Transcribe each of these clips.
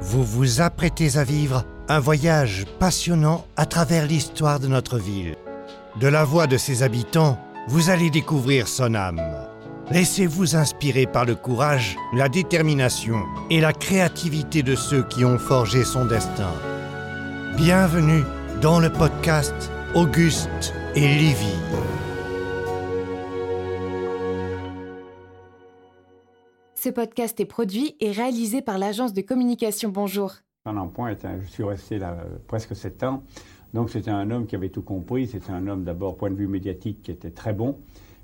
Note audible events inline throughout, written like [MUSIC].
Vous vous apprêtez à vivre un voyage passionnant à travers l'histoire de notre ville. De la voix de ses habitants, vous allez découvrir son âme. Laissez-vous inspirer par le courage, la détermination et la créativité de ceux qui ont forgé son destin. Bienvenue dans le podcast Auguste et Livy. Ce podcast est produit et réalisé par l'agence de communication Bonjour. Fernand Point, je suis resté là euh, presque sept ans. Donc c'était un homme qui avait tout compris. C'était un homme d'abord, point de vue médiatique, qui était très bon.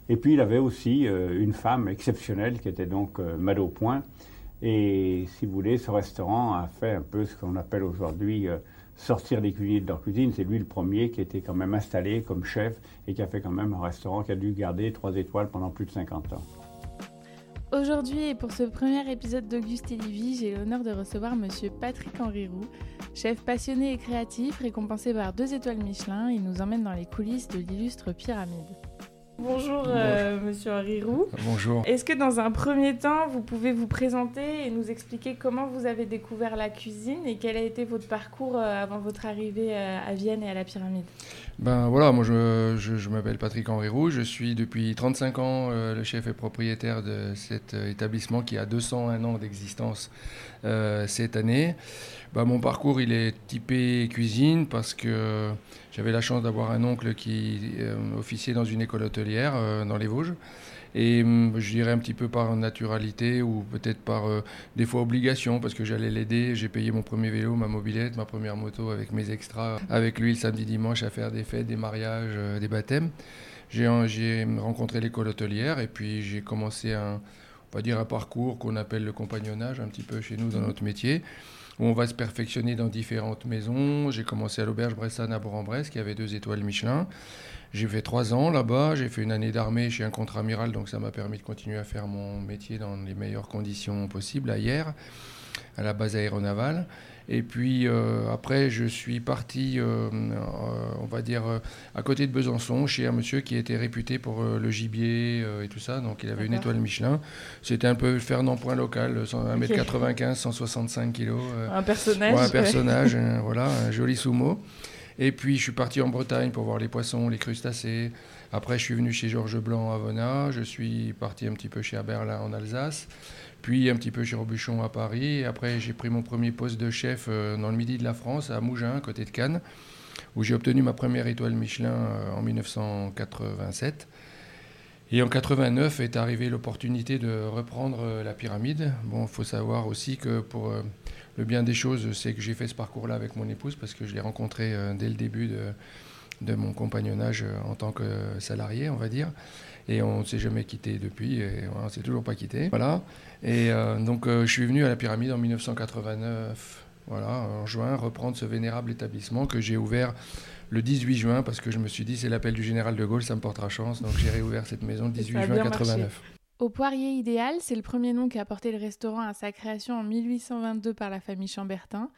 Et puis il avait aussi euh, une femme exceptionnelle qui était donc euh, Point. Et si vous voulez, ce restaurant a fait un peu ce qu'on appelle aujourd'hui sortir les cuisiniers de leur cuisine. C'est lui le premier qui était quand même installé comme chef et qui a fait quand même un restaurant qui a dû garder trois étoiles pendant plus de 50 ans. Aujourd'hui et pour ce premier épisode d'Auguste et Livy, j'ai l'honneur de recevoir monsieur Patrick Henri Roux, chef passionné et créatif, récompensé par deux étoiles Michelin. Il nous emmène dans les coulisses de l'illustre pyramide. Bonjour, euh, monsieur Henri Roux. Bonjour. Est-ce que dans un premier temps, vous pouvez vous présenter et nous expliquer comment vous avez découvert la cuisine et quel a été votre parcours euh, avant votre arrivée euh, à Vienne et à la pyramide? Ben voilà, moi je, m'appelle Patrick Henri Roux, je suis depuis 35 ans le chef et propriétaire de cet établissement qui a 201 ans d'existence cette année. Ben, mon parcours il est typé cuisine parce que j'avais la chance d'avoir un oncle qui euh, officiait dans une école hôtelière euh, dans les Vosges. Et hum, je dirais un petit peu par naturalité ou peut-être par euh, des fois obligation parce que j'allais l'aider. J'ai payé mon premier vélo, ma mobilette, ma première moto avec mes extras, avec lui le samedi dimanche à faire des fêtes, des mariages, des baptêmes. J'ai rencontré l'école hôtelière et puis j'ai commencé un, on va dire un parcours qu'on appelle le compagnonnage un petit peu chez nous dans notre métier où on va se perfectionner dans différentes maisons. J'ai commencé à l'auberge Bressane à Bourg-en-Bresse, qui avait deux étoiles Michelin. J'ai fait trois ans là-bas. J'ai fait une année d'armée chez un contre-amiral, donc ça m'a permis de continuer à faire mon métier dans les meilleures conditions possibles à hier, à la base aéronavale. Et puis euh, après, je suis parti, euh, euh, on va dire, à côté de Besançon, chez un monsieur qui était réputé pour le gibier et tout ça. Donc il avait une étoile Michelin. C'était un peu Fernand Point local, 1m95, 165 kg. un personnage. un personnage, [LAUGHS] voilà, un joli sumo. Et puis je suis parti en Bretagne pour voir les poissons, les crustacés. Après, je suis venu chez Georges Blanc à Vona. Je suis parti un petit peu chez Berlin en Alsace puis un petit peu chez Robuchon à Paris. Après, j'ai pris mon premier poste de chef euh, dans le midi de la France, à Mougins, côté de Cannes, où j'ai obtenu ma première étoile Michelin euh, en 1987. Et en 89 est arrivée l'opportunité de reprendre euh, la pyramide. Bon, il faut savoir aussi que pour le bien des choses, c'est que j'ai fait ce parcours-là avec mon épouse parce que je l'ai rencontrée dès le début de mon compagnonnage en tant que salarié, on va dire. Et on ne s'est jamais quitté depuis, et on ne s'est toujours pas quitté. Voilà. Et euh, donc euh, je suis venu à la pyramide en 1989, voilà, en juin, reprendre ce vénérable établissement que j'ai ouvert le 18 juin parce que je me suis dit c'est l'appel du général de Gaulle, ça me portera chance. Donc j'ai réouvert cette maison le 18 juin 1989. Au Poirier Idéal, c'est le premier nom qui a porté le restaurant à sa création en 1822 par la famille Chambertin.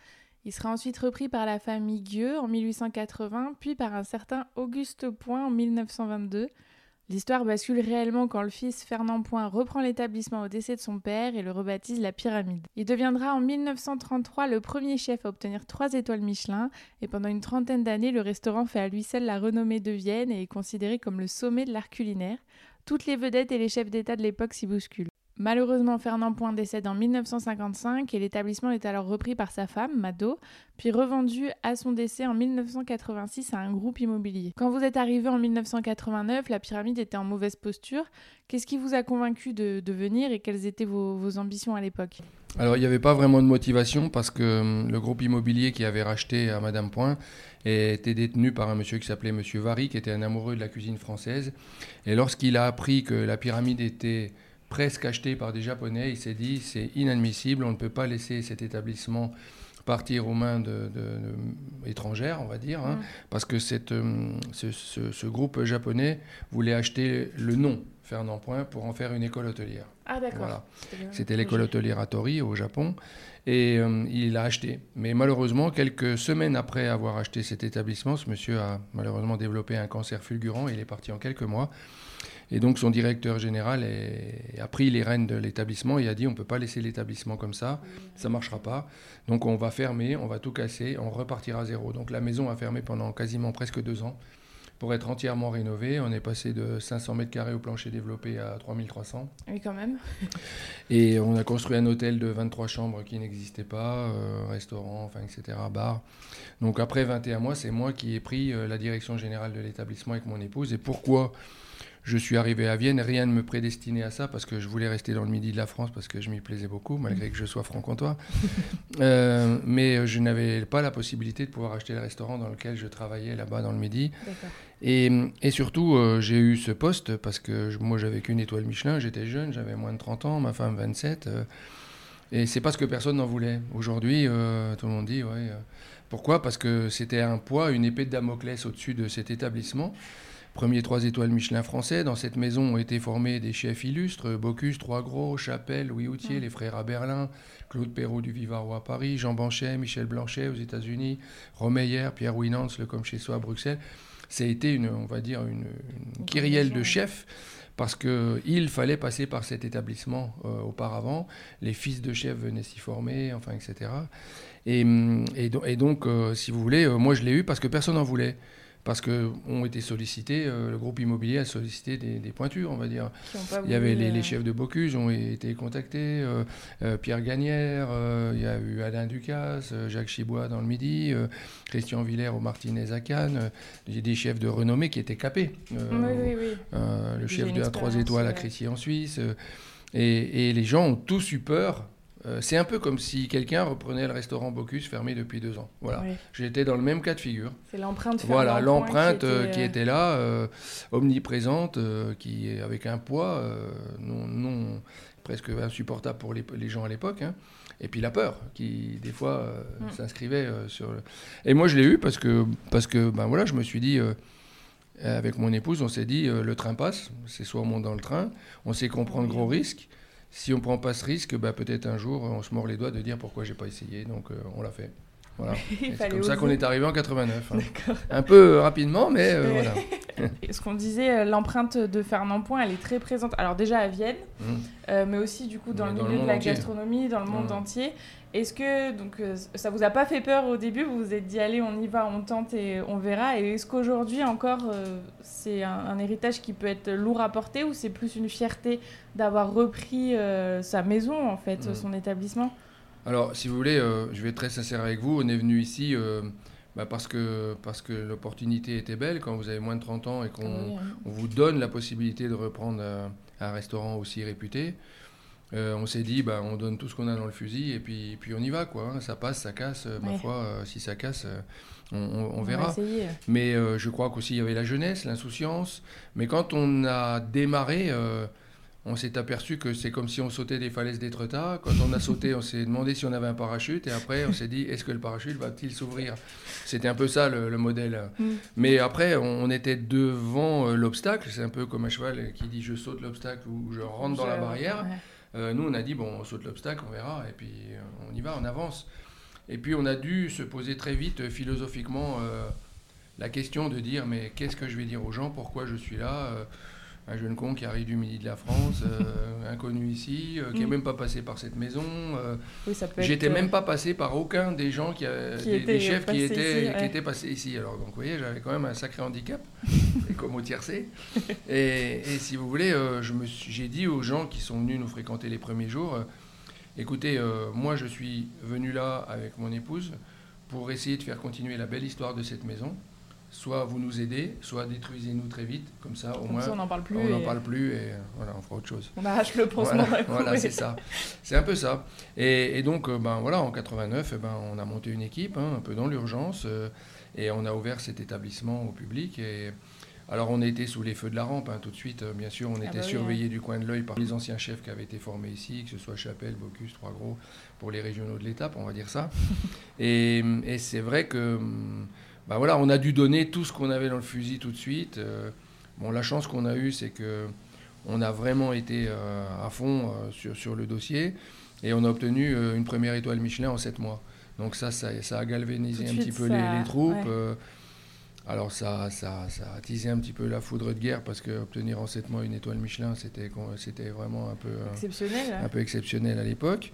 Il sera ensuite repris par la famille Gueux en 1880, puis par un certain Auguste Point en 1922. L'histoire bascule réellement quand le fils Fernand Point reprend l'établissement au décès de son père et le rebaptise la Pyramide. Il deviendra en 1933 le premier chef à obtenir trois étoiles Michelin et pendant une trentaine d'années, le restaurant fait à lui seul la renommée de Vienne et est considéré comme le sommet de l'art culinaire. Toutes les vedettes et les chefs d'État de l'époque s'y bousculent. Malheureusement, Fernand Point décède en 1955 et l'établissement est alors repris par sa femme, Mado, puis revendu à son décès en 1986 à un groupe immobilier. Quand vous êtes arrivé en 1989, la pyramide était en mauvaise posture. Qu'est-ce qui vous a convaincu de, venir et quelles étaient vos, ambitions à l'époque? Alors, il n'y avait pas vraiment de motivation parce que hum, le groupe immobilier qui avait racheté à Madame Point était détenu par un monsieur qui s'appelait Monsieur Vary, qui était un amoureux de la cuisine française. Et lorsqu'il a appris que la pyramide était presque acheté par des Japonais. Il s'est dit c'est inadmissible, on ne peut pas laisser cet établissement partir aux mains de, étrangères, on va dire, hein, mm. parce que cette, euh, ce, groupe japonais voulait acheter le nom Fernand Point pour en faire une école hôtelière. Ah d'accord. Voilà. C'était l'école hôtelière à Tori au Japon et euh, il l'a acheté. Mais malheureusement, quelques semaines après avoir acheté cet établissement, ce monsieur a malheureusement développé un cancer fulgurant et il est parti en quelques mois. Et donc son directeur général a pris les rênes de l'établissement et a dit on ne peut pas laisser l'établissement comme ça, ça ne marchera pas. Donc on va fermer, on va tout casser, on repartira à zéro. Donc la maison a fermé pendant quasiment presque deux ans pour être entièrement rénové. On est passé de 500 mètres carrés au plancher développé à 3300. Oui, quand même. [LAUGHS] Et on a construit un hôtel de 23 chambres qui n'existait pas, euh, restaurant, enfin, etc., bar. Donc après 21 mois, c'est moi qui ai pris euh, la direction générale de l'établissement avec mon épouse. Et pourquoi je suis arrivé à Vienne, rien ne me prédestinait à ça parce que je voulais rester dans le midi de la France parce que je m'y plaisais beaucoup, malgré que je sois franc-comtois. [LAUGHS] Euh, mais je n'avais pas la possibilité de pouvoir acheter le restaurant dans lequel je travaillais là-bas dans le midi. Et, et, surtout, euh, j'ai eu ce poste parce que moi, j'avais qu'une étoile Michelin, j'étais jeune, j'avais moins de 30 ans, ma femme 27. Euh, et c'est parce que personne n'en voulait. Aujourd'hui, tout le monde dit, ouais. pourquoi? Parce que c'était un poids, une épée de Damoclès au-dessus de cet établissement. Premier trois étoiles Michelin français. Dans cette maison ont été formés des chefs illustres Bocuse, Trois Gros, Chapelle, Louis Houtier, les frères à Berlin, Claude Perrault du Vivaro à Paris, Jean Banchet, Michel Blanchet aux États-Unis, Romeyer, Pierre Winans, le comme chez soi à Bruxelles. Ça a été une, on va dire, une, kyrielle de chefs parce qu'il fallait passer par cet établissement euh, auparavant. Les fils de chefs venaient s'y former, enfin, etc. Et, et, donc, euh, si vous voulez, euh, moi je l'ai eu parce que personne n'en voulait parce qu'ont été sollicités, euh, le groupe immobilier a sollicité des, pointures, on va dire. Il y avait les, euh, chefs de Bocuse ont été contactés, euh, Pierre Gagnère, il y a eu Alain Ducasse, Jacques Chibois dans le Midi, Christian Villers au Martinez à Cannes, des chefs de renommée qui étaient capés. oui, oui, oui. le chef de la 3 étoiles à Crécy en Suisse. Et, et, les gens ont tous eu peur euh, c'est un peu comme si quelqu'un reprenait le restaurant Bocuse fermé depuis deux ans. Voilà. J'étais dans le même cas de figure. C'est l'empreinte. Voilà, l'empreinte qui, était euh, là, euh, omniprésente, qui avec un poids non, presque insupportable pour les, gens à l'époque. Hein. Et puis la peur, qui des fois mm. s'inscrivait sur. Le... Et moi, je l'ai eu parce que parce que ben voilà, je me suis dit. avec mon épouse, on s'est dit, le train passe, c'est soit on monte dans le train, on sait qu'on prend de gros risques, si on ne prend pas ce risque, bah, peut-être un jour, on se mord les doigts de dire pourquoi j'ai pas essayé. Donc, euh, on l'a fait. Voilà. [LAUGHS] c'est comme ça qu'on est arrivé en 89. Hein. Un peu rapidement, mais euh, voilà. [LAUGHS] Ce qu'on disait, euh, l'empreinte de Fernand Point, elle est très présente. Alors déjà à Vienne, mmh. mais aussi du coup dans le milieu de la gastronomie, dans le monde mmh. entier. Est-ce que donc ça vous a pas fait peur au début? Vous vous êtes dit allez, on y va, on tente et on verra. Et est-ce qu'aujourd'hui encore c'est un, héritage qui peut être lourd à porter ou c'est plus une fierté d'avoir repris euh, sa maison, en fait, mm. son établissement? Alors, si vous voulez, euh, je vais être très sincère avec vous. On est venu ici euh, bah, parce que, parce que l'opportunité était belle. Quand vous avez moins de 30 ans et qu'on ah vous donne la possibilité de reprendre un, restaurant aussi réputé, on s'est dit, bah, on donne tout ce qu'on a dans le fusil et puis, puis on y va. Quoi, hein. Ça passe, ça casse. Ma foi, si ça casse, on, verra. Mais je crois qu'aussi il y avait la jeunesse, l'insouciance. Mais quand on a démarré on s'est aperçu que c'est comme si on sautait des falaises d'Étretat. Quand on a sauté, on s'est demandé si on avait un parachute. Et après, on s'est dit, est-ce que le parachute va-t-il s'ouvrir? C'était un peu ça le, modèle. Mm. Mais après, on, était devant euh, l'obstacle. C'est un peu comme un cheval qui dit, je saute l'obstacle ou je rentre dans la barrière. Euh, nous, on a dit, bon, on saute l'obstacle, on verra. Et puis, euh, on y va, on avance. Et puis, on a dû se poser très vite, philosophiquement, la question de dire, mais qu'est-ce que je vais dire aux gens? Pourquoi je suis là? Un jeune con qui arrive du midi de la France, euh, [LAUGHS] inconnu ici, euh, qui n'est mm. même pas passé par cette maison. Euh, J'étais même pas passé par aucun des gens qui, des, chefs qui étaient, qui étaient passés ici. Alors donc vous voyez, j'avais quand même un sacré handicap, [LAUGHS] et comme au tiercé. Et, et si vous voulez, j'ai dit aux gens qui sont venus nous fréquenter les premiers jours, écoutez, moi je suis venu là avec mon épouse pour essayer de faire continuer la belle histoire de cette maison soit vous nous aidez, soit détruisez-nous très vite, comme ça au moins on n'en parle plus. On n'en parle plus et voilà, on fera autre chose. On arrache le pansement. Voilà, c'est ça. C'est un peu ça. Et, donc, euh, ben voilà, en 89, eh ben, on a monté une équipe, hein, un peu dans l'urgence, euh, et on a ouvert cet établissement au public. Et alors, on était sous les feux de la rampe, hein, tout de suite. Euh, bien sûr, on ah était bah surveillé du coin de l'œil par les anciens chefs qui avaient été formés ici, que ce soit Chapelle, Bocuse, Trois Gros, pour les régionaux de l'étape, on va dire ça. [LAUGHS] et, et c'est vrai que hum, bah voilà, on a dû donner tout ce qu'on avait dans le fusil tout de suite. Euh, bon, la chance qu'on a eue, c'est que on a vraiment été euh, à fond euh, sur, sur, le dossier et on a obtenu une première étoile Michelin en sept mois. Donc ça, ça, a galvanisé un petit peu les, troupes. Alors ça, ça, ça a attisé un petit peu la foudre de guerre parce que obtenir en 7 mois une étoile Michelin, c'était, c'était vraiment un peu exceptionnel, un peu exceptionnel à l'époque.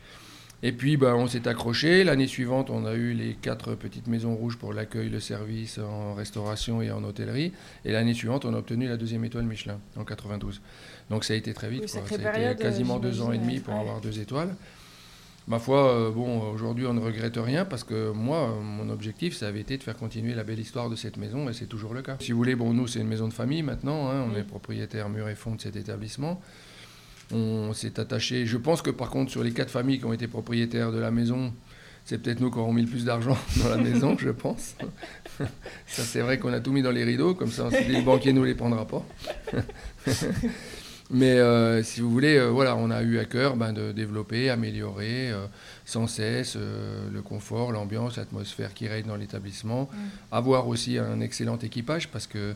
Et puis, bah, on s'est accroché. L'année suivante, on a eu les quatre petites maisons rouges pour l'accueil, le service en restauration et en hôtellerie. Et l'année suivante, on a obtenu la deuxième étoile Michelin en 92. Donc ça a été très vite. ça a été quasiment deux ans et demi pour avoir deux étoiles. Ma foi, euh, bon, aujourd'hui, on ne regrette rien parce que moi, mon objectif, ça avait été de faire continuer la belle histoire de cette maison et c'est toujours le cas. Si vous voulez, bon, nous, c'est une maison de famille maintenant. Hein, on est propriétaire mur et fond de cet établissement. On s'est attaché. Je pense que par contre, sur les quatre familles qui ont été propriétaires de la maison, c'est peut-être nous qui aurons mis le plus d'argent [LAUGHS] dans la maison, je pense. [LAUGHS] Ça, c'est vrai qu'on a tout mis dans les rideaux, comme ça, les banquiers ne nous les prendra pas. [LAUGHS] Mais euh, si vous voulez, euh, voilà, on a eu à cœur ben, de développer, améliorer euh, sans cesse le confort, l'ambiance, l'atmosphère qui règne dans l'établissement. Mm. Avoir aussi un excellent équipage parce que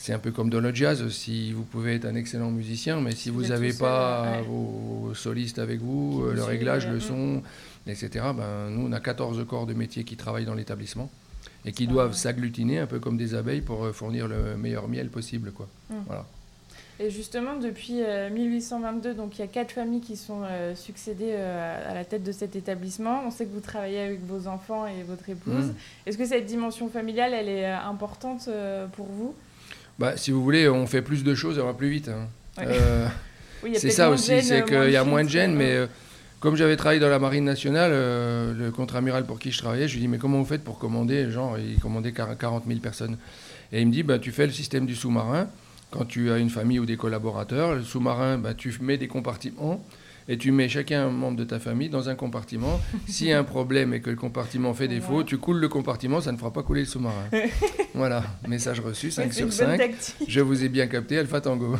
c'est un peu comme dans le jazz, si vous pouvez être un excellent musicien, mais si, vous n'avez pas vos solistes avec vous, le réglage, le son, etc., ben, nous, on a 14 corps de métier qui travaillent dans l'établissement et qui doivent s'agglutiner un peu comme des abeilles pour fournir le meilleur miel possible. Quoi. Mm. Voilà. Et justement, depuis 1822, euh, donc il y a quatre familles qui sont euh, succédées euh, à la tête de cet établissement. On sait que vous travaillez avec vos enfants et votre épouse. Mm. Est-ce que cette dimension familiale, elle est importante pour vous? Bah, si vous voulez, on fait plus de choses, on va plus vite. Hein. c'est ça aussi, c'est qu'il y a moins de gêne, mais comme j'avais travaillé dans la marine nationale, le contre-amiral pour qui je travaillais, je lui dis mais comment vous faites pour commander Genre, il commandait 40 000 personnes? Et il me dit bah, tu fais le système du sous-marin. Quand tu as une famille ou des collaborateurs, le sous-marin, bah, tu mets des compartiments et tu mets chacun un membre de ta famille dans un compartiment. [LAUGHS] S'il y a un problème et que le compartiment fait défaut, tu coules le compartiment, ça ne fera pas couler le sous-marin. [LAUGHS] voilà, message reçu, 5 sur 5. Je vous ai bien capté, Alpha Tango.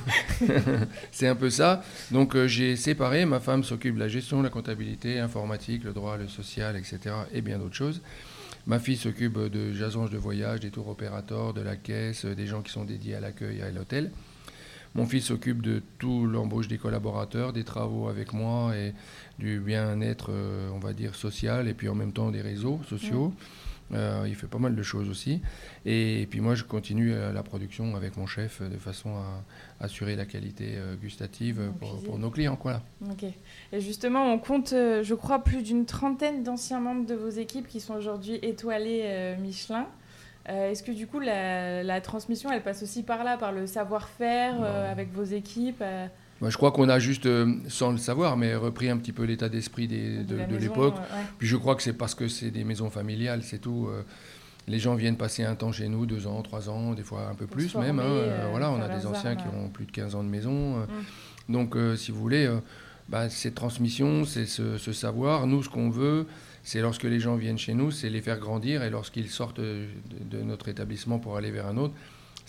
[LAUGHS] C'est un peu ça. Donc euh, j'ai séparé, ma femme s'occupe de la gestion, la comptabilité, l'informatique, le droit, le social, etc. et bien d'autres choses. Ma fille s'occupe de agences de voyage, des tours opérateurs, de la caisse, des gens qui sont dédiés à l'accueil et à l'hôtel. Mon fils s'occupe de tout l'embauche des collaborateurs, des travaux avec moi et du bien-être, euh, on va dire, social et puis en même temps des réseaux sociaux. Euh, il fait pas mal de choses aussi. Et, puis moi, je continue euh, la production avec mon chef de façon à assurer la qualité gustative pour, nos clients. Quoi. Ok. Et justement, on compte, je crois, plus d'une trentaine d'anciens membres de vos équipes qui sont aujourd'hui étoilés Michelin. Est-ce que du coup la, transmission elle passe aussi par là, par le savoir-faire avec vos équipes je crois qu'on a juste, euh, sans le savoir, mais repris un petit peu l'état d'esprit de, de l'époque. Puis je crois que c'est parce que c'est des maisons familiales, c'est tout. Euh. les gens viennent passer un temps chez nous, deux ans, trois ans, des fois un peu plus même. Hein. Euh, voilà, on a des anciens qui ont plus de 15 ans de maison. Mm. Donc, si vous voulez, bah, cette transmission, c'est ce, savoir. Nous, ce qu'on veut, c'est lorsque les gens viennent chez nous, c'est les faire grandir. Et lorsqu'ils sortent de notre établissement pour aller vers un autre,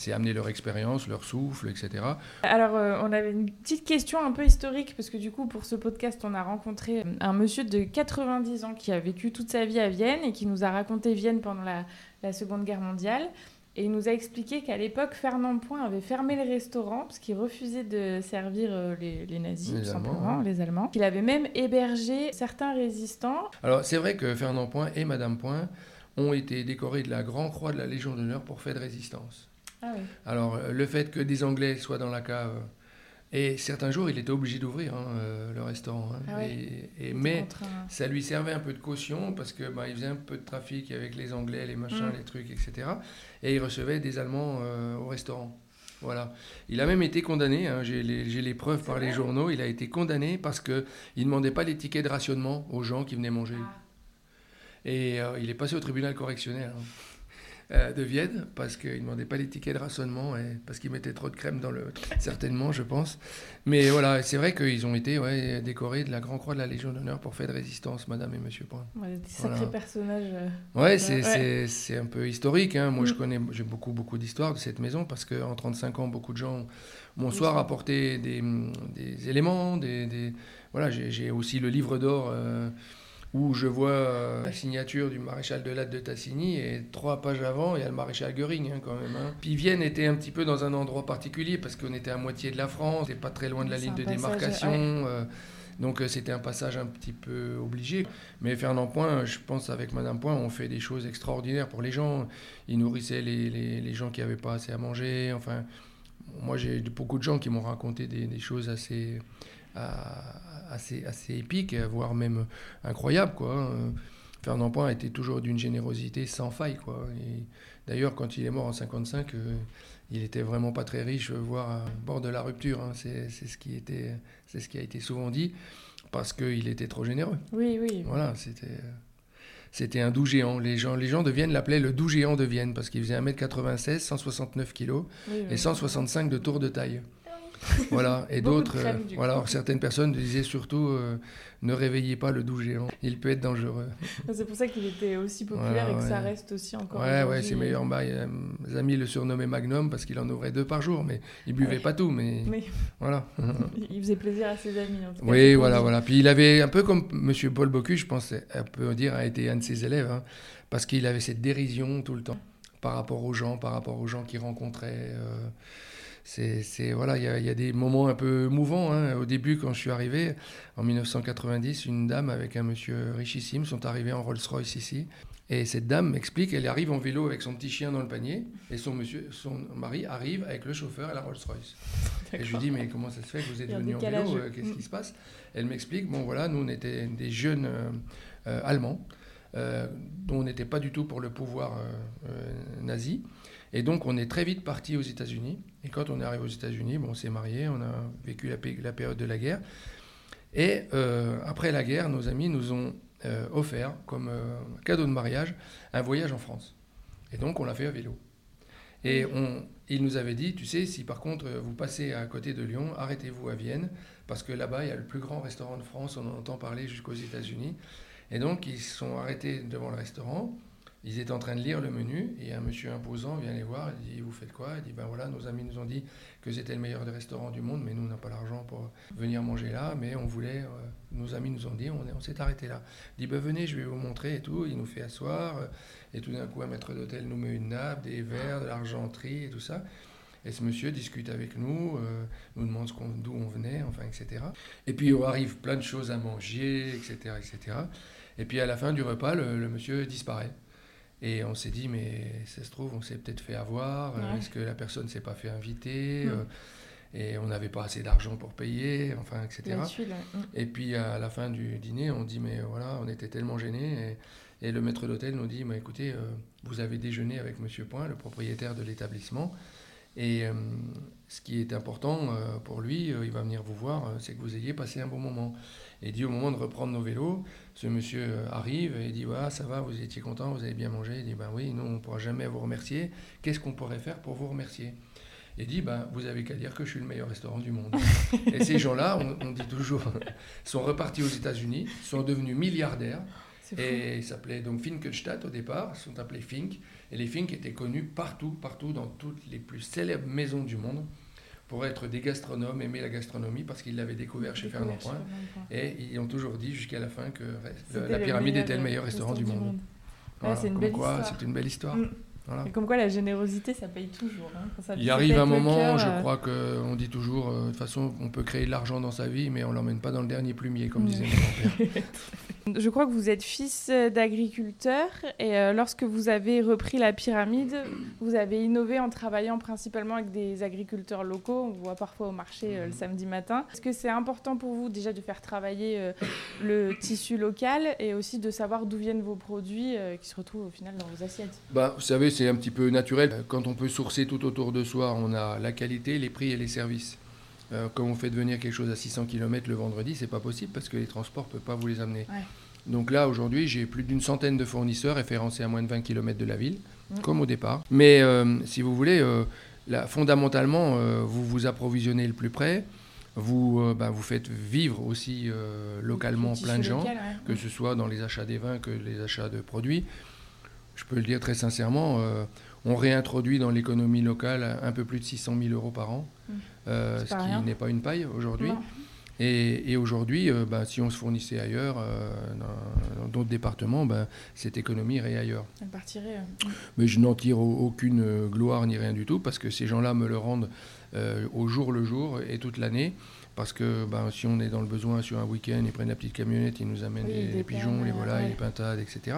c'est amener leur expérience, leur souffle, etc. Alors, euh, on avait une petite question un peu historique, parce que du coup, pour ce podcast, on a rencontré un monsieur de 90 ans qui a vécu toute sa vie à Vienne et qui nous a raconté Vienne pendant la, Seconde Guerre mondiale. Et il nous a expliqué qu'à l'époque, Fernand Point avait fermé le restaurant parce qu'il refusait de servir euh, les, nazis, tout simplement, les Allemands. Qu'il avait même hébergé certains résistants. Alors, c'est vrai que Fernand Point et Madame Point ont été décorés de la Grand Croix de la Légion d'honneur pour fait de résistance. Ah Alors, euh, le fait que des Anglais soient dans la cave, et certains jours, il était obligé d'ouvrir hein, euh, le restaurant. Hein. Ah et, mais ça lui servait un peu de caution parce que bah, il faisait un peu de trafic avec les Anglais, les machins, mm. les trucs, etc. Et il recevait des Allemands euh, au restaurant. Voilà. Il a même été condamné, hein, j'ai les, preuves par les journaux, il a été condamné parce qu'il ne demandait pas les tickets de rationnement aux gens qui venaient manger. Ah. Et il est passé au tribunal correctionnel. Euh, de Vienne, parce qu'il ne demandait pas les tickets de rationnement, et parce qu'il mettait trop de crème dans le... Certainement, je pense. Mais voilà, c'est vrai qu'ils ont été ouais, décorés de la Grand Croix de la Légion d'honneur pour faire de résistance, Madame et Monsieur Point. Ouais, des sacrés personnages. Euh, ouais, c'est un peu historique. Hein. Moi, je mm. connais, j'ai beaucoup, beaucoup d'histoires de cette maison, parce qu'en 35 ans, beaucoup de gens m'ont soit rapporté des, des éléments, des, des... voilà, j'ai aussi le livre d'or... Euh, où je vois euh, la signature du maréchal de Latte de Tassigny et trois pages avant, il y a le maréchal Goering hein, quand même. Hein. Puis Vienne était un petit peu dans un endroit particulier parce qu'on était à moitié de la France, et pas très loin de la ligne de démarcation. Euh, Donc c'était un passage un petit peu obligé. Mais Fernand Point, je pense avec Madame Point, on fait des choses extraordinaires pour les gens. Il nourrissait les, les, les gens qui n'avaient pas assez à manger. Enfin, moi j'ai beaucoup de gens qui m'ont raconté des, des, choses assez, assez, assez épiques, voire même incroyables. Quoi. Fernand Point était toujours d'une générosité sans faille. Quoi. D'ailleurs, quand il est mort en 55, euh, il était vraiment pas très riche, voire à bord de la rupture. Hein. C'est ce, qui était, ce qui a été souvent dit, parce qu'il était trop généreux. Oui, oui. Voilà, c'était... C'était un doux géant. Les gens, les gens de Vienne l'appelaient le doux géant de Vienne parce qu'il faisait 1m96, 169 kg et 165 de tour de taille. [LAUGHS] voilà, et d'autres, euh, voilà, certaines personnes disaient surtout euh, ne réveillez pas le doux géant, il peut être dangereux. C'est pour ça qu'il était aussi populaire et que ça reste aussi encore. Ouais, ouais, ses meilleurs euh, amis le surnommaient Magnum parce qu'il en ouvrait deux par jour, mais il buvait pas tout, mais, [LAUGHS] voilà. [LAUGHS] il faisait plaisir à ses amis. En tout cas, oui, voilà, voilà. Puis il avait un peu comme Monsieur Paul Bocuse, je pense, on peut dire, a été un de ses élèves, hein, parce qu'il avait cette dérision tout le temps par rapport aux gens, par rapport aux gens qu'il rencontrait c'est voilà, il y, a des moments un peu mouvants. Hein. Au début, quand je suis arrivé en 1990, une dame avec un monsieur richissime sont arrivés en Rolls-Royce ici. Et cette dame m'explique, elle arrive en vélo avec son petit chien dans le panier, et son monsieur, son mari arrive avec le chauffeur à la Rolls-Royce. Et je lui dis, mais comment ça se fait que vous êtes venu en vélo euh, Qu'est-ce qui se passe? Elle m'explique, bon voilà, nous on était des jeunes euh, euh, Allemands, dont on n'était pas du tout pour le pouvoir nazi. Et donc, on est très vite parti aux États-Unis. Et quand on est arrivé aux États-Unis, bon, on s'est marié, on a vécu la, la, période de la guerre. Et euh, après la guerre, nos amis nous ont euh, offert, comme euh, cadeau de mariage, un voyage en France. Et donc, on l'a fait à vélo. Et on, il nous avait dit, tu sais, si par contre vous passez à côté de Lyon, arrêtez-vous à Vienne, parce que là-bas, il y a le plus grand restaurant de France, on en entend parler jusqu'aux États-Unis. Et donc, ils se sont arrêtés devant le restaurant. Ils étaient en train de lire le menu et un monsieur imposant vient les voir. Il dit Vous faites quoi? Il dit Ben voilà, nos amis nous ont dit que c'était le meilleur des restaurants du monde, mais nous, on n'a pas l'argent pour venir manger là. Mais on voulait, euh, nos amis nous ont dit On, s'est arrêté là. Il dit Ben venez, je vais vous montrer et tout. Il nous fait asseoir. Euh, et tout d'un coup, un maître d'hôtel nous met une nappe, des verres, de l'argenterie et tout ça. Et ce monsieur discute avec nous, euh, nous demande d'où on venait, enfin, etc. Et puis, il arrive plein de choses à manger, etc., etc. Et puis, à la fin du repas, le monsieur disparaît. Et on s'est dit, mais ça se trouve, on s'est peut-être fait avoir. Euh, est-ce que la personne ne s'est pas fait inviter euh, Et on n'avait pas assez d'argent pour payer, enfin, etc. Et puis à la fin du dîner, on dit, mais voilà, on était tellement gênés. Et, le maître d'hôtel nous dit, mais écoutez, euh, vous avez déjeuné avec Monsieur Point, le propriétaire de l'établissement. Et ce qui est important pour lui, il va venir vous voir, c'est que vous ayez passé un bon moment. Et dit au moment de reprendre nos vélos, ce monsieur arrive et dit voilà, ça va, vous étiez content, vous avez bien mangé. Il dit ben oui, nous on ne pourra jamais vous remercier. Qu'est-ce qu'on pourrait faire pour vous remercier? Il dit ben vous avez qu'à dire que je suis le meilleur restaurant du monde. [LAUGHS] et ces gens-là, on, dit toujours, [LAUGHS] sont repartis aux États-Unis, sont devenus milliardaires. Et ils s'appelaient donc Finkelstadt au départ, sont appelés Fink. Et les Fink étaient connus partout, partout, dans toutes les plus célèbres maisons du monde pour être des gastronomes, aimer la gastronomie parce qu'ils l'avaient découvert chez Fernand Point. Et ils ont toujours dit jusqu'à la fin que la pyramide était le meilleur restaurant du monde. c'est une, belle une belle histoire. Mm. Et comme quoi la générosité, ça paye toujours. Hein, Il arrive un moment, je euh, crois qu'on dit toujours, euh, de toute façon, on peut créer de l'argent dans sa vie, mais on l'emmène pas dans le dernier plumier, comme disait mon grand-père. [LAUGHS] je crois que vous êtes fils d'agriculteur, et euh, lorsque vous avez repris la pyramide, vous avez innové en travaillant principalement avec des agriculteurs locaux. On vous voit parfois au marché le samedi matin. Est-ce que c'est important pour vous déjà de faire travailler le tissu local et aussi de savoir d'où viennent vos produits qui se retrouvent au final dans vos assiettes? Bah, Vous savez, c'est un petit peu naturel. Quand on peut sourcer tout autour de soi, on a la qualité, les prix et les services. Euh, quand on fait devenir quelque chose à 600 km le vendredi, c'est pas possible parce que les transports ne peuvent pas vous les amener. Donc là, aujourd'hui, j'ai plus d'une centaine de fournisseurs référencés à moins de 20 km de la ville, mm. comme au départ. Mais euh, si vous voulez, euh, là, fondamentalement, vous vous approvisionnez le plus près. Vous, bah, vous faites vivre aussi localement plein de gens, que ce soit dans les achats des vins que les achats de produits je peux le dire très sincèrement, euh, on réintroduit dans l'économie locale un peu plus de 600 000 euros par an, mmh. euh, ce qui n'est pas une paille aujourd'hui. Et, aujourd'hui, euh, bah, si on se fournissait ailleurs, dans d'autres départements, bah, cette économie irait ailleurs. Elle partirait. Mmh. Mais je n'en tire aucune gloire ni rien du tout, parce que ces gens-là me le rendent au jour le jour et toute l'année parce que ben, si on est dans le besoin sur un week-end, ils prennent la petite camionnette, ils nous amènent les, pigeons, les volailles, les pintades, etc.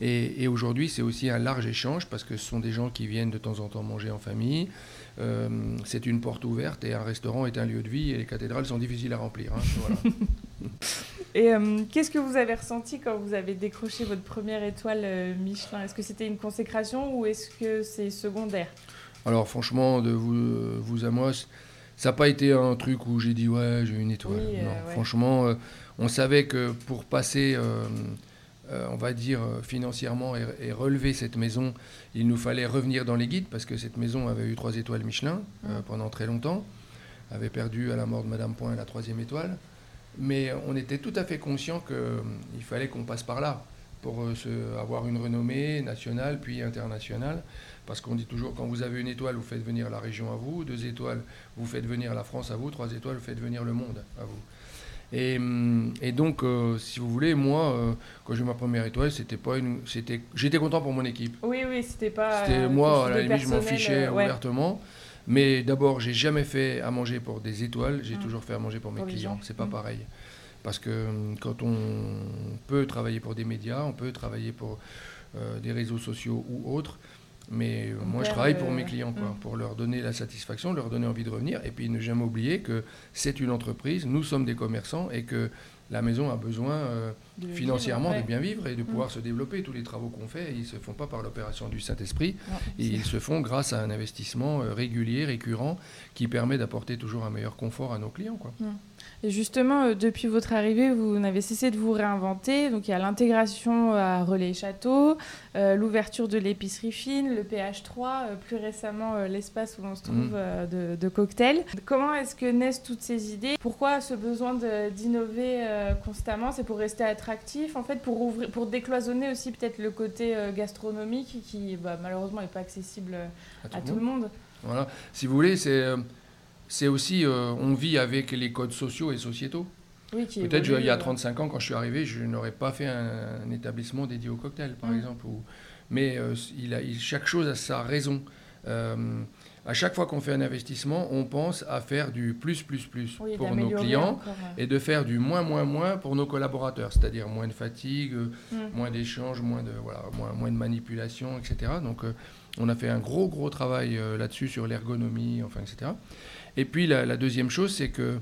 Et, aujourd'hui, c'est aussi un large échange parce que ce sont des gens qui viennent de temps en temps manger en famille. Euh, c'est une porte ouverte et un restaurant est un lieu de vie et les cathédrales sont difficiles à remplir. Hein, [LAUGHS] et euh, qu'est-ce que vous avez ressenti quand vous avez décroché votre première étoile euh, Michelin? Est-ce que c'était une consécration ou est-ce que c'est secondaire? Alors franchement, de vous, vous à moi, ça n'a pas été un truc où j'ai dit ouais, j'ai une étoile. non, Franchement, on savait que pour passer euh, on va dire, euh, financièrement et, relever cette maison, il nous fallait revenir dans les guides parce que cette maison avait eu trois étoiles Michelin euh, pendant très longtemps, avait perdu à la mort de Madame Point la troisième étoile. Mais on était tout à fait conscient qu'il fallait qu'on passe par là pour avoir une renommée nationale puis internationale. Parce qu'on dit toujours, quand vous avez une étoile, vous faites venir la région à vous, deux étoiles, vous faites venir la France à vous, trois étoiles, vous faites venir le monde à vous. Hum, et, donc, euh, si vous voulez, moi, euh, quand j'ai eu ma première étoile, c'était pas une, c'était, j'étais content pour mon équipe. Oui, oui, c'était pas. C'était moi, à la limite, je m'en fichais ouvertement. Mais d'abord, j'ai jamais fait à manger pour des étoiles. J'ai hum. toujours fait à manger pour mes clients. C'est pas hum. pareil. Parce que quand on peut travailler pour des médias, on peut travailler pour euh, des réseaux sociaux ou autres. Mais euh, moi, je travaille pour mes clients, quoi, mm. pour leur donner la satisfaction, leur donner envie de revenir, et puis ne jamais oublier que c'est une entreprise, nous sommes des commerçants, et que la maison a besoin euh, financièrement de bien vivre et de mm. pouvoir se développer. Tous les travaux qu'on fait, ils ne se font pas par l'opération du Saint-Esprit, ils se font grâce à un investissement euh, régulier, récurrent, qui permet d'apporter toujours un meilleur confort à nos clients. Quoi. Mm. Et justement, euh, depuis votre arrivée, vous n'avez cessé de vous réinventer. Donc il y a l'intégration à Relais Château, euh, l'ouverture de l'épicerie fine, le PH3, euh, plus récemment l'espace où l'on se trouve mm. de, cocktails. Comment est-ce que naissent toutes ces idées? Pourquoi ce besoin d'innover constamment? C'est pour rester attractif, en fait, pour, ouvrir, pour décloisonner aussi peut-être le côté gastronomique qui bah, malheureusement n'est pas accessible à, tout, le monde. Voilà. Si vous voulez, c'est c'est aussi, euh, on vit avec les codes sociaux et sociétaux. Peut-être il y a 35 ans, quand je suis arrivé, je n'aurais pas fait un, établissement dédié au cocktail, par mmh. exemple. mais euh, il a, chaque chose a sa raison. Euh, à chaque fois qu'on fait un investissement, on pense à faire du plus, plus, plus pour nos clients et de faire du moins, moins, moins pour nos collaborateurs, c'est-à-dire moins de fatigue, mmh. moins d'échanges, moins de, voilà, moins, moins, de manipulation, etc. Donc, on a fait un gros, gros travail là-dessus sur l'ergonomie, enfin, etc. Et puis la, deuxième chose, c'est que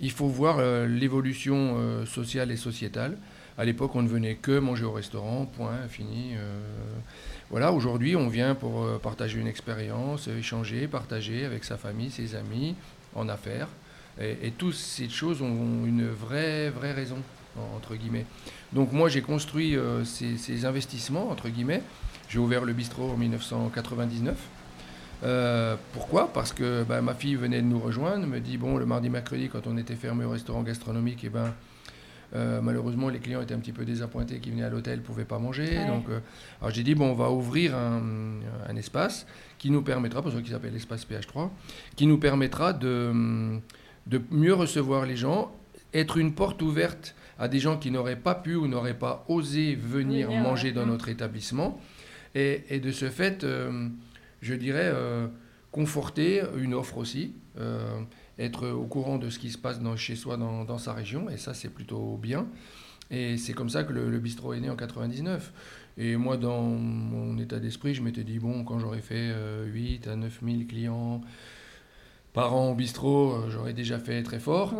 il faut voir euh, l'évolution euh, sociale et sociétale. À l'époque, on ne venait que manger au restaurant, point, fini. Euh. voilà, aujourd'hui, on vient pour partager une expérience, échanger, partager avec sa famille, ses amis, en affaires. Et, toutes ces choses ont une vraie, vraie raison, entre guillemets. Donc moi, j'ai construit ces, investissements, entre guillemets. J'ai ouvert le bistrot en 1999. Euh, pourquoi? Parce que bah, ma fille venait de nous rejoindre, me dit bon le mardi mercredi quand on était fermé au restaurant gastronomique, et eh ben euh, malheureusement les clients étaient un petit peu désappointés qui venaient à l'hôtel, pouvaient pas manger. Donc euh, alors j'ai dit bon on va ouvrir un, espace qui nous permettra, pour ce qui s'appelle l'espace PH3, qui nous permettra de, de mieux recevoir les gens, être une porte ouverte à des gens qui n'auraient pas pu ou n'auraient pas osé venir manger dans notre établissement. Et, et, de ce fait, je dirais, euh, conforter une offre aussi, euh, être au courant de ce qui se passe dans, chez soi dans, sa région, et ça c'est plutôt bien. Et c'est comme ça que le, bistrot est né en 99. Et moi, dans mon état d'esprit, je m'étais dit, bon, quand j'aurais fait 8 euh, à 9 000 clients par an au bistrot, j'aurais déjà fait très fort.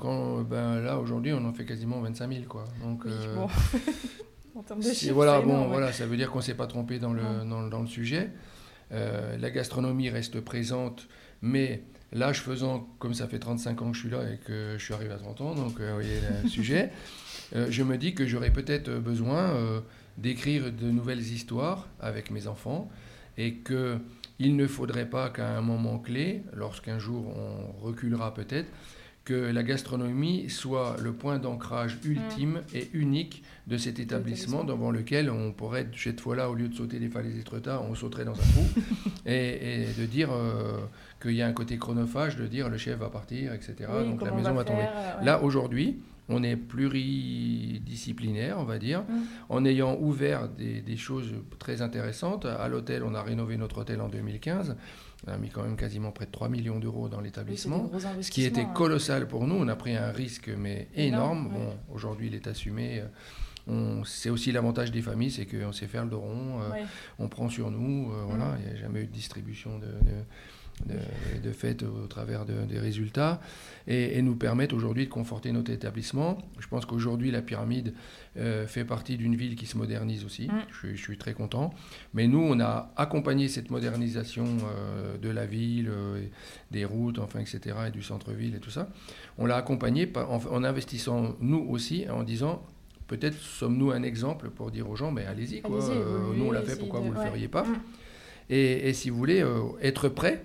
quand, ben, là, aujourd'hui, on en fait quasiment 25 000. Quoi. Donc, en [LAUGHS] termes de voilà, bon, voilà, ça veut dire qu'on ne s'est pas trompé dans le, dans, le sujet. Euh, la gastronomie reste présente, mais l'âge faisant, comme ça fait 35 ans que je suis là et que je suis arrivé à 30 ans, donc euh, vous voyez le [LAUGHS] sujet, euh, je me dis que j'aurais peut-être besoin d'écrire de nouvelles histoires avec mes enfants et que il ne faudrait pas qu'à un moment clé, lorsqu'un jour on reculera peut-être, que la gastronomie soit le point d'ancrage mm. ultime et unique de cet établissement devant lequel on pourrait, cette fois-là, au lieu de sauter des falaises étretats, on sauterait dans un trou [LAUGHS] et, de dire euh, qu'il y a un côté chronophage, de dire le chef va partir, etc. donc la maison va, tomber. Euh, Là, aujourd'hui, on est pluridisciplinaire, on va dire, Mm. en ayant ouvert des, des choses très intéressantes. À l'hôtel, on a rénové notre hôtel en 2015. On a mis quand même quasiment près de 3 millions d'euros dans l'établissement. Ce qui était hein. colossal pour nous, on a pris un risque mais énorme. Énorme, ouais. Bon, aujourd'hui, il est assumé. euh, C'est aussi l'avantage des familles, c'est qu'on sait faire le dos rond, euh, Ouais. on prend sur nous. euh, voilà, Mm. il n'y a jamais eu de distribution de, de, de- de fait au travers de- des résultats et, et nous permettent aujourd'hui de conforter notre établissement. Je pense qu'aujourd'hui, la pyramide euh, fait partie d'une ville qui se modernise aussi. Mm. Je, suis- je suis très content. Mais nous, on a accompagné cette modernisation euh, de la ville, euh, des routes, enfin, etc., et du centre-ville et tout ça. On l'a accompagné par- en, en investissant, nous aussi, en disant peut-être sommes-nous un exemple pour dire aux gens, mais allez-y, quoi. Nous, on l'a fait, pourquoi de- vous ne le feriez pas Mm. et, et si vous voulez, euh, être prêt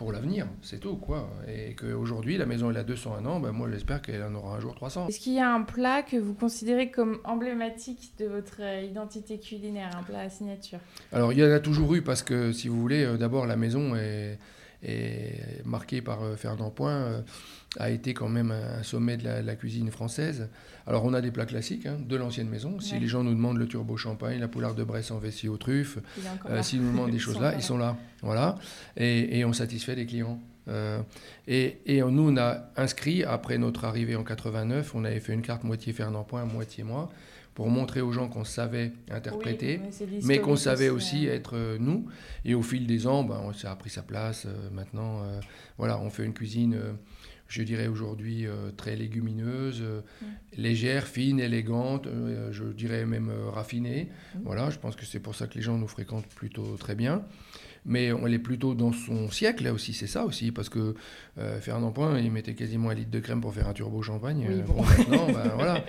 pour l'avenir, c'est tout, quoi. Et qu'aujourd'hui, la maison, elle a 201 ans, ben moi, j'espère qu'elle en aura un jour 300. Est-ce qu'il y a un plat que vous considérez comme emblématique de votre euh, identité culinaire, un plat à signature? Alors, il y en a toujours eu parce que, si vous voulez, euh, d'abord, la maison est, est marquée par euh, Fernand Point, euh, a été quand même un sommet de la, la cuisine française. Alors, on a des plats classiques hein, de l'ancienne maison. Si les gens nous demandent le turbo champagne, la poularde de Bresse en vessie aux truffes, Euh. S'ils nous demandent des choses là, ils sont là. Voilà. Et, et on satisfait les clients. Euh, et, et nous, on a inscrit, après notre arrivée en 89, on avait fait une carte moitié Fernand Point, moitié moi, pour montrer aux gens qu'on savait interpréter. Oui, Mais qu'on savait aussi euh, être euh, nous. Et au fil des ans, ben, on ça a pris sa place. euh, maintenant, euh, voilà, on fait une cuisine, je dirais aujourd'hui, très légumineuse, Mm. légère, fine, élégante, je dirais même raffinée. Mm. Voilà, je pense que c'est pour ça que les gens nous fréquentent plutôt très bien. Mais on est plutôt dans son siècle, là aussi, c'est ça aussi, parce que euh, Fernand Point, il mettait quasiment un litre de crème pour faire un turbo champagne. Oui, Euh, bon. maintenant, ben, voilà.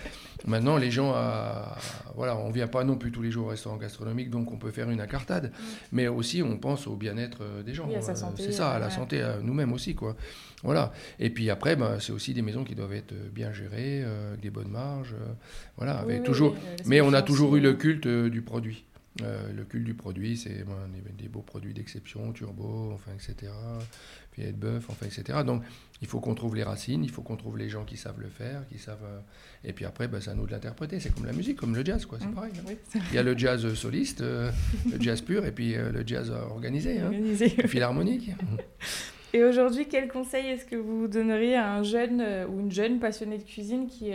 maintenant, les gens, à- voilà, on vient pas non plus tous les jours au restaurant gastronomique, donc on peut faire une incartade. Mais aussi, on pense au bien-être euh, des gens. Oui, à sa santé, c'est ça, à la ouais. santé, à nous-mêmes aussi, quoi. Voilà. Et puis après, ben, c'est aussi des maisons qui doivent être bien gérées, euh, avec des bonnes marges, euh, voilà, avec oui, toujours. Mais on a toujours eu le culte du produit. Euh, le culte du produit, c'est ben, des, des beaux produits d'exception, turbo, enfin, etc. Filet de bœuf, enfin, etc. Donc, il faut qu'on trouve les racines, il faut qu'on trouve les gens qui savent le faire, qui savent. euh, et puis après, ben, c'est à nous de l'interpréter. C'est comme la musique, comme le jazz, quoi. C'est Mm. pareil. hein. Oui, Il y a le jazz soliste, euh, le jazz pur, et puis le jazz organisé, hein, organisé. le philharmonique. [LAUGHS] Et aujourd'hui, quel conseil est-ce que vous donneriez à un jeune ou une jeune passionnée de cuisine qui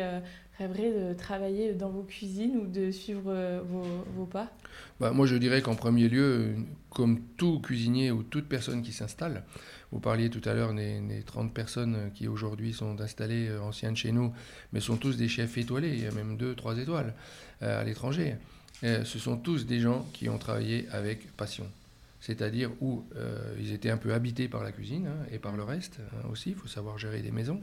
rêverait de travailler dans vos cuisines ou de suivre euh, vos, vos pas? Bah, moi, je dirais qu'en premier lieu, comme tout cuisinier ou toute personne qui s'installe, vous parliez tout à l'heure des, des 30 personnes qui aujourd'hui sont installées, euh, anciennes chez nous, mais sont tous des chefs étoilés, il y a même deux, trois étoiles euh, à l'étranger. Ce sont tous des gens qui ont travaillé avec passion. C'est-à-dire où ils étaient un peu habités par la cuisine hein, et par le reste hein, aussi, il faut savoir gérer des maisons,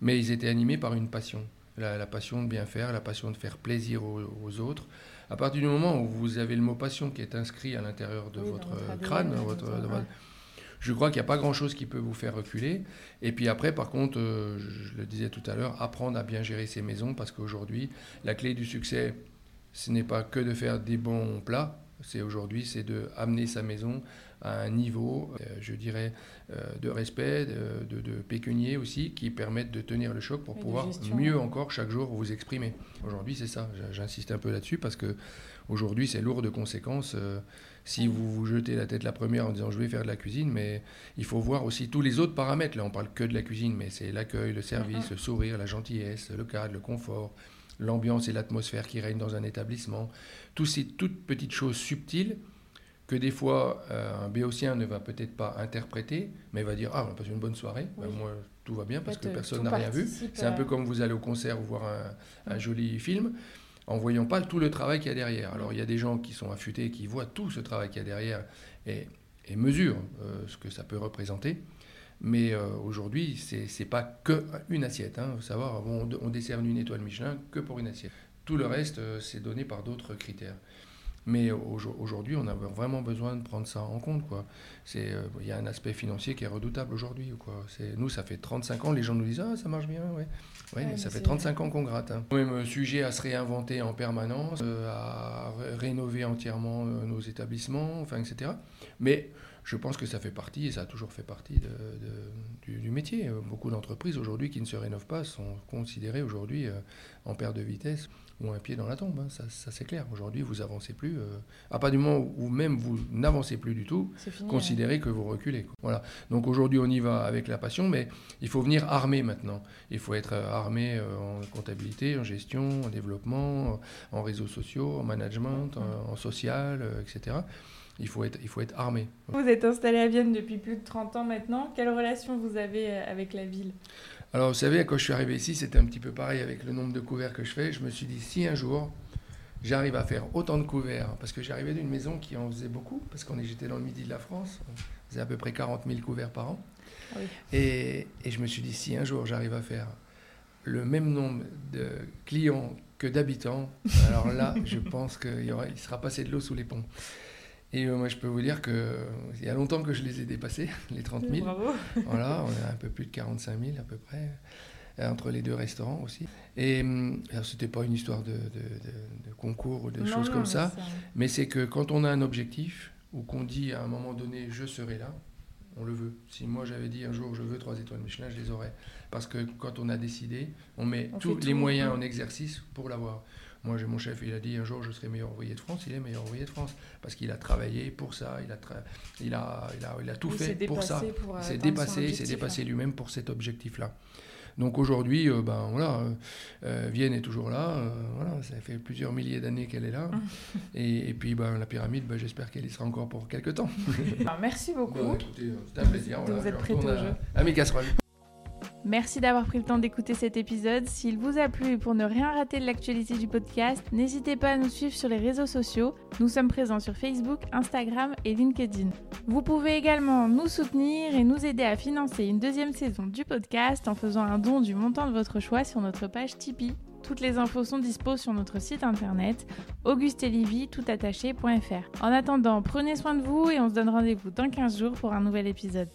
mais ils étaient animés par une passion. La, la passion de bien faire, la passion de faire plaisir aux- aux autres, à partir du moment où vous avez le mot passion qui est inscrit à l'intérieur de Oui, votre votre ADN, crâne, dans votre- votre- de ouais. votre- je crois qu'il n'y a pas grand-chose qui peut vous faire reculer. Et puis après, par contre, euh, je le disais tout à l'heure, apprendre à bien gérer ses maisons, parce qu'aujourd'hui, la clé du succès, ce n'est pas que de faire des bons plats, c'est aujourd'hui, c'est de amener sa maison à un niveau, euh, je dirais, euh, de respect, de, de, de pécunier aussi, qui permettent de tenir le choc pour Et pouvoir mieux encore chaque jour vous exprimer. Aujourd'hui, c'est ça. J'insiste un peu là-dessus parce que aujourd'hui, c'est lourd de conséquences. euh, si vous vous jetez la tête la première en disant je vais faire de la cuisine, mais il faut voir aussi tous les autres paramètres. Là, on parle que de la cuisine, mais c'est l'accueil, le service, le sourire, la gentillesse, le cadre, le confort, l'ambiance et l'atmosphère qui règnent dans un établissement. Tous ces toutes petites choses subtiles que des fois euh, un béotien ne va peut-être pas interpréter, mais va dire ah on a passé une bonne soirée, Ben, moi tout va bien parce que personne n'a rien vu. C'est un peu comme vous allez au concert ou voir un, un joli film en voyant pas tout le travail qu'il y a derrière. Alors il y a des gens qui sont affûtés, qui voient tout ce travail qu'il y a derrière et, et mesurent euh, ce que ça peut représenter. Mais euh, aujourd'hui, c'est n'est pas que une assiette. Hein. Faut savoir, on, on décerne une étoile Michelin que pour une assiette. Tout le reste, euh, c'est donné par d'autres critères. Mais aujo- aujourd'hui, on a vraiment besoin de prendre ça en compte. euh, Il y a un aspect financier qui est redoutable aujourd'hui. Nous, ça fait 35 ans, les gens nous disent Ah, ça marche bien. Ouais. Mais ça fait c'est- 35 ans qu'on gratte. Hein. Même sujet à se réinventer en permanence, euh, à ré- rénover entièrement nos établissements, enfin, etc. Mais je pense que ça fait partie, et ça a toujours fait partie de, du, du, métier. Beaucoup d'entreprises aujourd'hui qui ne se rénovent pas sont considérées aujourd'hui en perte de vitesse ou un pied dans la tombe. Hein. Ça, ça c'est clair. Aujourd'hui, vous avancez plus. Euh, à partir du moment où même vous n'avancez plus du tout, considérez que vous reculez. Voilà. Donc aujourd'hui, on y va avec la passion, mais il faut venir armé maintenant. Il faut être euh, armé euh, en comptabilité, en gestion, en développement, en réseaux sociaux, en management, en, social, etc. Il faut, être, il faut être armé. Vous êtes installé à Vienne depuis plus de 30 ans maintenant. Quelle relation vous avez avec la ville? Alors, vous savez, quand je suis arrivé ici, c'était un petit peu pareil avec le nombre de couverts que je fais. Je me suis dit, si un jour, j'arrive à faire autant de couverts, parce que j'arrivais d'une maison qui en faisait beaucoup, parce qu'on j'étais dans le midi de la France, on faisait à peu près 40 000 couverts par an. Et, et, je me suis dit, si un jour j'arrive à faire le même nombre de clients que d'habitants, alors là, [LAUGHS] je pense qu'il il sera passé de l'eau sous les ponts. Et euh, moi, je peux vous dire qu'il y a longtemps que je les ai dépassés, [LAUGHS] les 30 000. Bravo. [LAUGHS] voilà, on est un peu plus de 45 000 à peu près, euh, entre les deux restaurants aussi. Et hum, c'était pas une histoire de, de, concours ou de choses comme ça, mais c'est que quand on a un objectif, ou qu'on dit à un moment donné, je serai là, on le veut. Si moi j'avais dit un jour je veux trois étoiles Michelin, je les aurais. Parce que quand on a décidé, on met tous les moyens en exercice pour l'avoir. Moi, j'ai mon chef, il a dit un jour je serai meilleur ouvrier de France. Il est meilleur ouvrier de France parce qu'il a travaillé pour ça, il a, il a, il a, il a tout fait pour ça. il s'est dépassé, il s'est dépassé lui-même pour cet objectif-là. Donc aujourd'hui, euh, ben voilà, euh, euh, Vienne est toujours là. voilà, ça fait plusieurs milliers d'années qu'elle est là. [LAUGHS] et, puis ben, la pyramide, ben, j'espère qu'elle y sera encore pour quelques temps. merci beaucoup. c'est un plaisir. vous êtes prêts au jeu. À mes casseroles. Merci d'avoir pris le temps d'écouter cet épisode. S'il vous a plu et pour ne rien rater de l'actualité du podcast, n'hésitez pas à nous suivre sur les réseaux sociaux. Nous sommes présents sur Facebook, Instagram et LinkedIn. Vous pouvez également nous soutenir et nous aider à financer une deuxième saison du podcast en faisant un don du montant de votre choix sur notre page Tipeee. Toutes les infos sont disponibles sur notre site internet toutattaché.fr. En attendant, prenez soin de vous et on se donne rendez-vous dans 15 jours pour un nouvel épisode.